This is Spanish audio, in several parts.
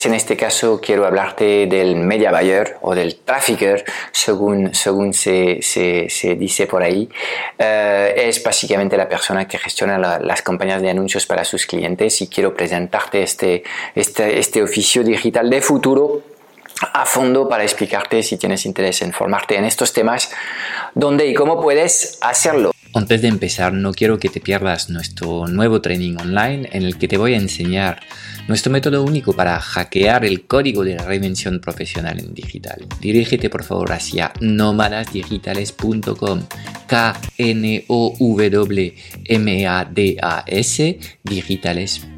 En este caso quiero hablarte del media buyer o del trafficker, según, según se, se, dice por ahí. Eh, es básicamente la persona que gestiona las campañas de anuncios para sus clientes y quiero presentarte este, este, este oficio digital de futuro a fondo para explicarte si tienes interés en formarte en estos temas, dónde y cómo puedes hacerlo. Antes de empezar, no quiero que te pierdas nuestro nuevo training online en el que te voy a enseñar nuestro método único para hackear el código de la reinvención profesional en digital. Dirígete por favor hacia nómadasdigitales.com K-N-O-W-M-A-D-A-S digitales.com.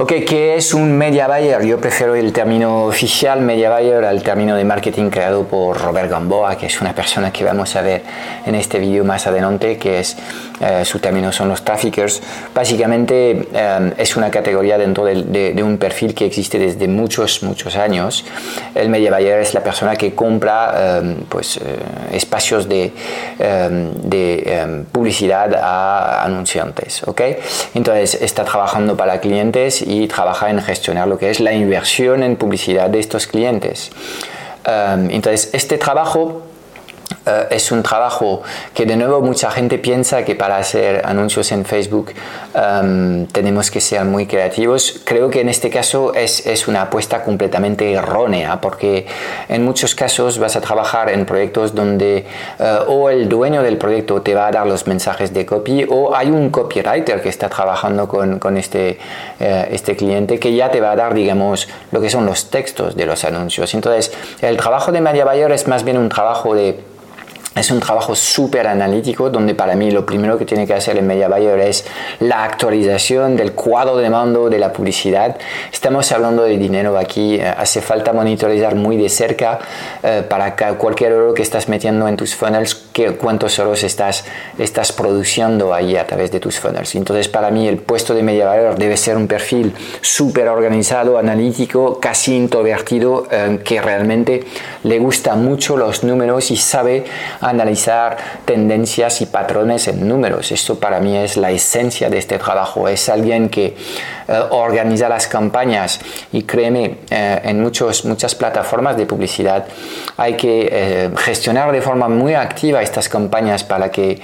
Ok, ¿qué es un media buyer? Yo prefiero el término oficial media buyer al término de marketing creado por Robert Gamboa, que es una persona que vamos a ver en este vídeo más adelante, que es eh, su término son los traffickers. Básicamente eh, es una categoría dentro de, un perfil que existe desde muchos, muchos años. El media buyer es la persona que compra eh, pues, espacios de, publicidad a anunciantes. ¿ok? Entonces está trabajando para clientes y trabaja en gestionar lo que es la inversión en publicidad de estos clientes. Entonces, este trabajo eh, es un trabajo que de nuevo mucha gente piensa que para hacer anuncios en Facebook em, tenemos que ser muy creativos. Creo que en este caso es, es, una apuesta completamente errónea porque en muchos casos vas a trabajar en proyectos donde eh, o el dueño del proyecto te va a dar los mensajes de copy o hay un copywriter que está trabajando con, con este, eh, este cliente que ya te va a dar digamos lo que son los textos de los anuncios. Entonces el trabajo de media buyer es más bien un trabajo de es un trabajo súper analítico donde para mí lo primero que tiene que hacer el media buyer es la actualización del cuadro de mando de la publicidad. Estamos hablando de dinero aquí, eh, hace falta monitorizar muy de cerca eh, para que cualquier euro que estás metiendo en tus funnels, que, cuántos euros estás, estás produciendo ahí a través de tus funnels. Entonces para mí el puesto de media buyer debe ser un perfil súper organizado, analítico, casi introvertido, eh, que realmente le gusta mucho los números y sabe analizar tendencias y patrones en números. Esto para mí es la esencia de este trabajo. Es alguien que eh, organiza las campañas y créeme, eh, en muchos, muchas plataformas de publicidad hay que eh, gestionar de forma muy activa estas campañas para que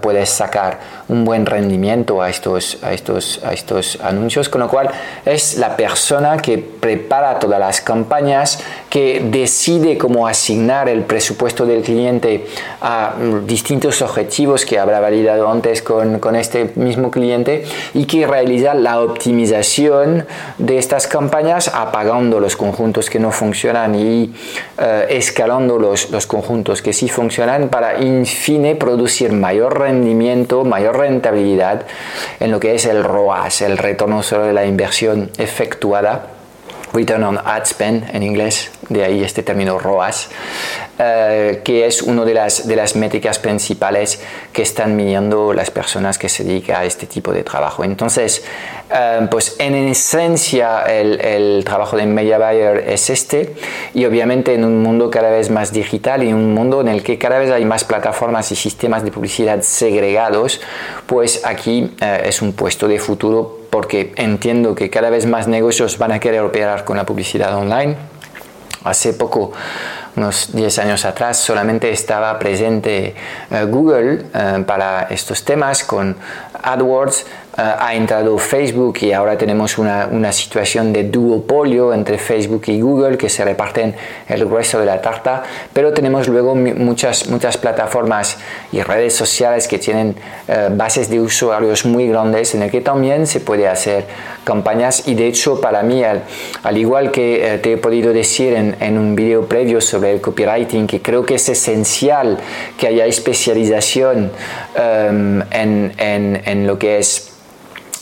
puedas sacar un buen rendimiento a estos, a, estos, a estos anuncios, con lo cual es la persona que prepara todas las campañas, que decide cómo asignar el presupuesto del cliente a distintos objetivos que habrá validado antes con, con este mismo cliente y que realiza la optimización de estas campañas apagando los conjuntos que no funcionan y eh, escalando los, los conjuntos que sí funcionan para, en fin, producir mayor rendimiento, mayor rentabilidad en lo que es el ROAS, el retorno sobre la inversión efectuada Return on Ad Spend en inglés, de ahí este término ROAS, eh, que es una de las, de las métricas principales que están midiendo las personas que se dedican a este tipo de trabajo. Entonces, eh, pues en esencia el, el, trabajo de media buyer es este y obviamente en un mundo cada vez más digital y un mundo en el que cada vez hay más plataformas y sistemas de publicidad segregados, pues aquí eh, es un puesto de futuro porque entiendo que cada vez más negocios van a querer operar con la publicidad online. Hace poco, unos 10 años atrás, solamente estaba presente eh, Google eh, para estos temas con AdWords ha entrado Facebook y ahora tenemos una, una, situación de duopolio entre Facebook y Google que se reparten el grueso de la tarta, pero tenemos luego muchas, muchas plataformas y redes sociales que tienen eh, bases de usuarios muy grandes en el que también se puede hacer campañas. Y de hecho para mí, al, al igual que eh, te he podido decir en, en un video previo sobre el copywriting, que creo que es esencial que haya especialización en, en, en lo que es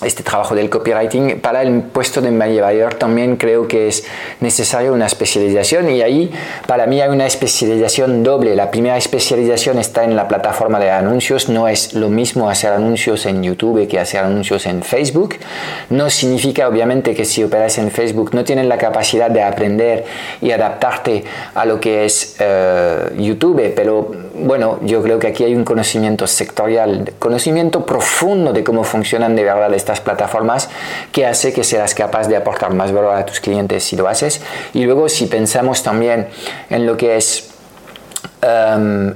este trabajo del copywriting, para el puesto de buyer también creo que es necesario una especialización y ahí para mí hay una especialización doble. La primera especialización está en la plataforma de anuncios, no es lo mismo hacer anuncios en YouTube que hacer anuncios en Facebook. No significa obviamente que si operas en Facebook no tienes la capacidad de aprender y adaptarte a lo que es eh, YouTube, pero bueno, yo creo que aquí hay un conocimiento sectorial, conocimiento profundo de cómo funcionan de verdad estas plataformas que hace que seas capaz de aportar más valor a tus clientes si lo haces. Y luego si pensamos también en lo que es Um,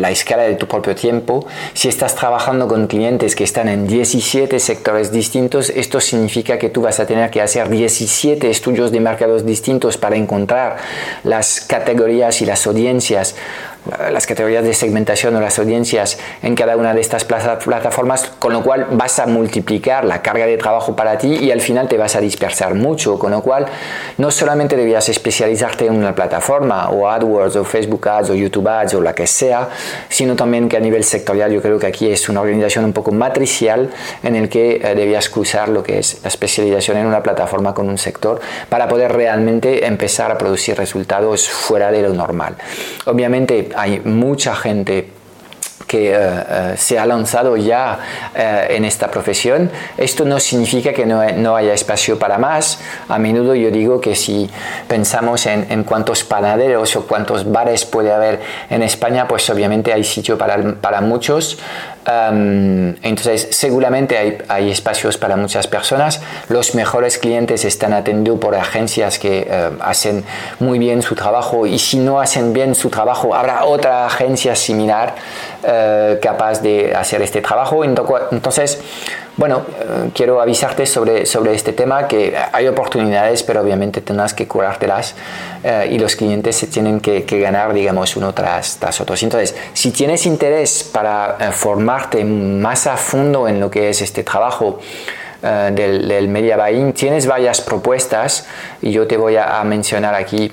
la escala de tu propio tiempo. Si estás trabajando con clientes que están en 17 sectores distintos, esto significa que tú vas a tener que hacer 17 estudios de mercados distintos para encontrar las categorías y las audiencias las categorías de segmentación o las audiencias en cada una de estas plataformas, con lo cual vas a multiplicar la carga de trabajo para ti y al final te vas a dispersar mucho, con lo cual no solamente debías especializarte en una plataforma o AdWords o Facebook Ads o YouTube Ads o la que sea, sino también que a nivel sectorial yo creo que aquí es una organización un poco matricial en el que eh, debías cruzar lo que es la especialización en una plataforma con un sector para poder realmente empezar a producir resultados fuera de lo normal. Obviamente hay mucha gente que eh, eh, se ha lanzado ya eh, en esta profesión. Esto no significa que no, no, haya espacio para más. A menudo yo digo que si pensamos en, en, cuántos panaderos o cuántos bares puede haber en España, pues obviamente hay sitio para, para muchos. Entonces, seguramente hay, hay, espacios para muchas personas. Los mejores clientes están atendidos por agencias que hacen muy bien su trabajo y si no hacen bien su trabajo, habrá otra agencia similar eh, capaz de hacer este trabajo. Entonces, bueno, eh, quiero avisarte sobre, sobre este tema, que hay oportunidades, pero obviamente tendrás que curártelas eh, y los clientes se tienen que, ganar, digamos, uno tras, tras otro. Entonces, si tienes interés para formarte más a fondo en lo que es este trabajo, del, del, media buying, tienes varias propuestas y yo te voy a mencionar aquí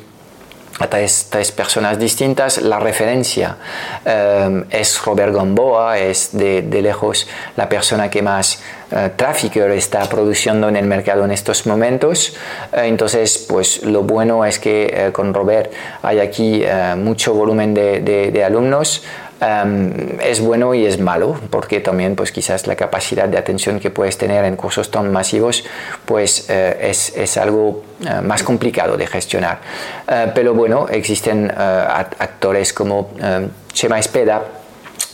a tres, personas distintas. La referencia eh, es Robert Gamboa, es de, lejos la persona que más uh, está produciendo en el mercado en estos momentos. Eh, entonces, pues lo bueno es que con Robert hay aquí mucho volumen de, de alumnos. Es bueno y es malo, porque también pues quizás la capacidad de atención que puedes tener en cursos tan masivos pues eh, es, es, algo eh, más complicado de gestionar. Eh, pero bueno, existen actores como Chema Espeda,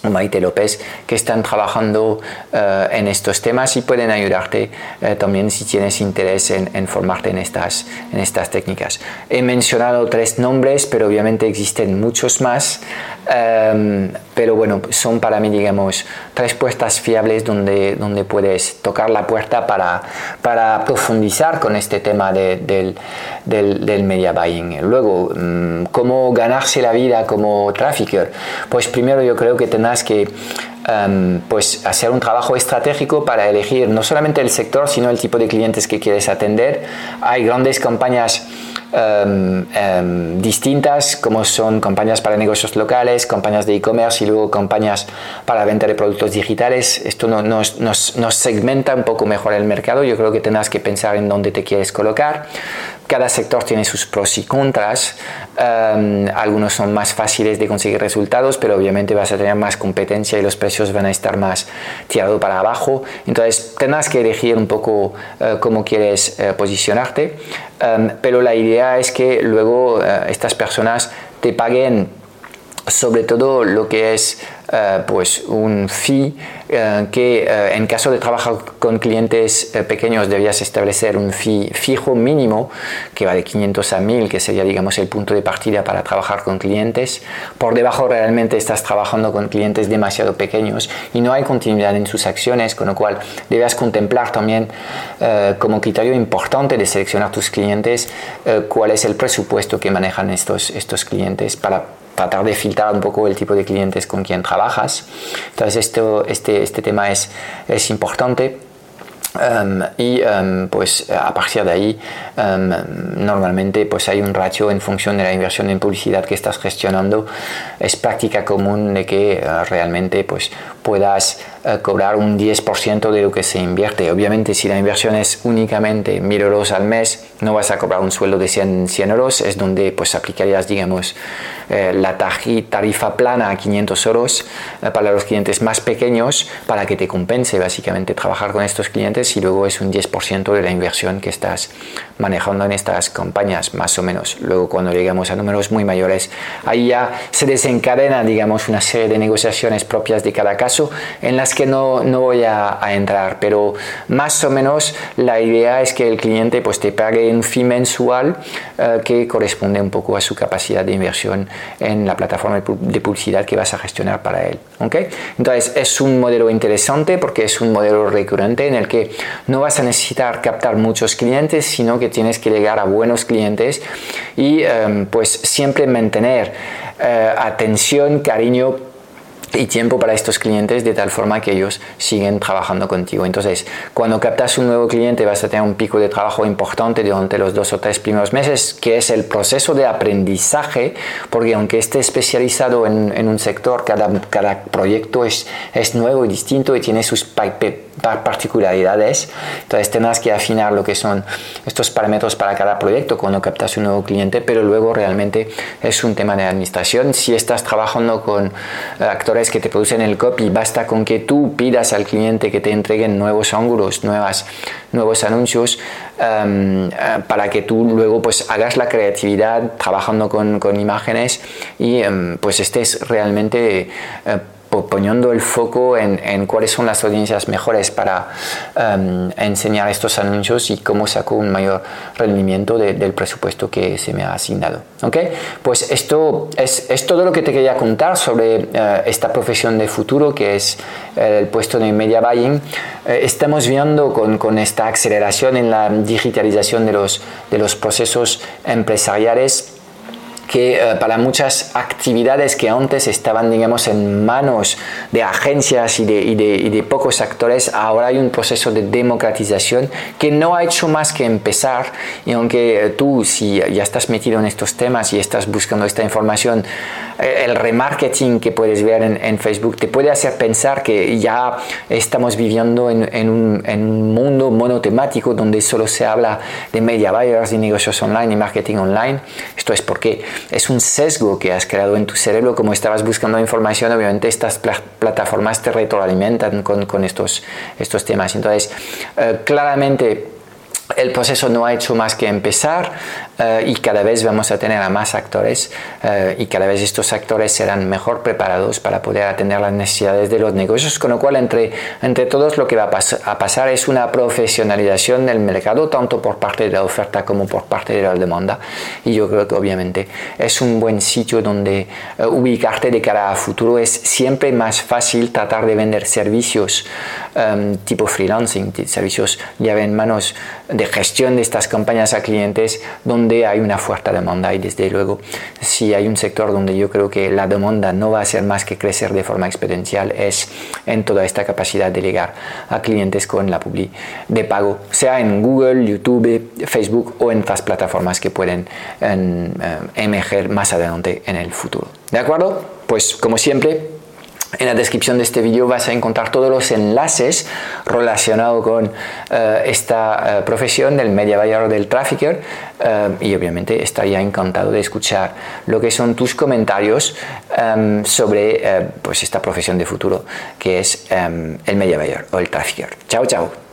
Maite López, que están trabajando eh, en estos temas y pueden ayudarte eh, también si tienes interés en, formarte en estas, en estas técnicas. He mencionado tres nombres, pero obviamente existen muchos más, em, pero bueno, son para mí, digamos, tres puestas fiables donde, donde puedes tocar la puerta para, para profundizar con este tema del, del, media buying. Luego, mm, ¿cómo ganarse la vida como trafficker? Pues primero yo creo que que em, pues hacer un trabajo estratégico para elegir no solamente el sector, sino el tipo de clientes que quieres atender. Hay grandes campañas em, em, distintas, como son campañas para negocios locales, campañas de e-commerce y luego campañas para venta de productos digitales. Esto nos, nos, nos, segmenta un poco mejor el mercado. Yo creo que tendrás que pensar en dónde te quieres colocar cada sector tiene sus pros y contras. Em, algunos son más fáciles de conseguir resultados, pero obviamente vas a tener más competencia y los precios van a estar más tirados para abajo. Entonces tendrás que elegir un poco eh, cómo quieres eh, posicionarte. Em, pero la idea es que luego eh, estas personas te paguen sobre todo lo que es eh, pues un fee eh, que eh, en caso de trabajar con clientes pequeños debías establecer un fee fijo mínimo que va de 500 a 1000 que sería digamos el punto de partida para trabajar con clientes. Por debajo realmente estás trabajando con clientes demasiado pequeños y no hay continuidad en sus acciones con lo cual debes contemplar también como criterio importante de seleccionar tus clientes cuál es el presupuesto que manejan estos, estos clientes para tratar de filtrar un poco el tipo de clientes con quien trabajas. Entonces esto, este, este tema es, es importante. Um, y um, pues a partir de ahí um, normalmente pues hay un ratio en función de la inversión en publicidad que estás gestionando es práctica común de que uh, realmente pues puedas cobrar un 10% de lo que se invierte obviamente si la inversión es únicamente 1000 euros al mes no vas a cobrar un sueldo de 100, 100 euros es donde pues aplicarías digamos eh, la tarifa plana a 500 euros eh, para los clientes más pequeños para que te compense básicamente trabajar con estos clientes y luego es un 10% de la inversión que estás manejando en estas campañas más o menos. Luego cuando llegamos a números muy mayores, ahí ya se desencadena digamos una serie de negociaciones propias de cada caso en las que no, no voy a, entrar, pero más o menos la idea es que el cliente pues te pague un fee mensual eh, que corresponde un poco a su capacidad de inversión en la plataforma de publicidad que vas a gestionar para él. ¿okay? Entonces es un modelo interesante porque es un modelo recurrente en el que no vas a necesitar captar muchos clientes, sino que tienes que llegar a buenos clientes y em, pues siempre mantener eh, atención, cariño y tiempo para estos clientes de tal forma que ellos siguen trabajando contigo. Entonces, cuando captas un nuevo cliente vas a tener un pico de trabajo importante durante los dos o tres primeros meses, que es el proceso de aprendizaje, porque aunque esté especializado en, un sector, cada, cada proyecto es, es, nuevo y distinto y tiene sus particularidades. Entonces, tendrás que afinar lo que son estos parámetros para cada proyecto cuando captas un nuevo cliente, pero luego realmente es un tema de administración. Si estás trabajando con eh, actores que te producen el copy, basta con que tú pidas al cliente que te entreguen nuevos ángulos, nuevas, nuevos anuncios eh, para que tú luego pues hagas la creatividad trabajando con, con imágenes y em, pues estés realmente poniendo el foco en, en, cuáles son las audiencias mejores para em, enseñar estos anuncios y cómo saco un mayor rendimiento del presupuesto que se me ha asignado. ¿ok? Pues esto es, es todo lo que te quería contar sobre eh, esta profesión de futuro que es eh, el puesto de media buying. Eh, estamos viendo con, con, esta aceleración en la digitalización de los, de los procesos empresariales que eh, para muchas actividades que antes estaban, digamos, en manos de agencias y de, y, de, y de, pocos actores, ahora hay un proceso de democratización que no ha hecho más que empezar. Y aunque tú, si ya estás metido en estos temas y estás buscando esta información, eh, el remarketing que puedes ver en, en, Facebook te puede hacer pensar que ya estamos viviendo en, en, un, en, un, mundo monotemático donde solo se habla de media buyers y negocios online y marketing online. Esto es porque es un sesgo que has creado en tu cerebro, como estabas buscando información, obviamente estas plataformas te retroalimentan con, con estos, estos temas. Entonces, eh, claramente el proceso no ha hecho más que empezar eh, y cada vez vamos a tener a más actores eh, y cada vez estos actores serán mejor preparados para poder atender las necesidades de los negocios, con lo cual entre, entre todos lo que va a, pasar es una profesionalización del mercado, tanto por parte de la oferta como por parte de la demanda. Y yo creo que obviamente es un buen sitio donde eh, ubicarte de cara a futuro. Es siempre más fácil tratar de vender servicios em, tipo freelancing, servicios llave en manos de gestión de estas campañas a clientes donde hay una fuerte demanda y desde luego si hay un sector donde yo creo que la demanda no va a ser más que crecer de forma exponencial es en toda esta capacidad de llegar a clientes con la publi de pago, sea en Google, YouTube, Facebook o en otras plataformas que pueden eh, emerger más adelante en el futuro. ¿De acuerdo? Pues como siempre, en la descripción de este vídeo vas a encontrar todos los enlaces relacionados con eh, esta eh, profesión del media buyer o del trafficker eh, y obviamente estaría encantado de escuchar lo que son tus comentarios em, sobre pues esta profesión de futuro que es em, el media buyer o el trafficker. Chao, chao.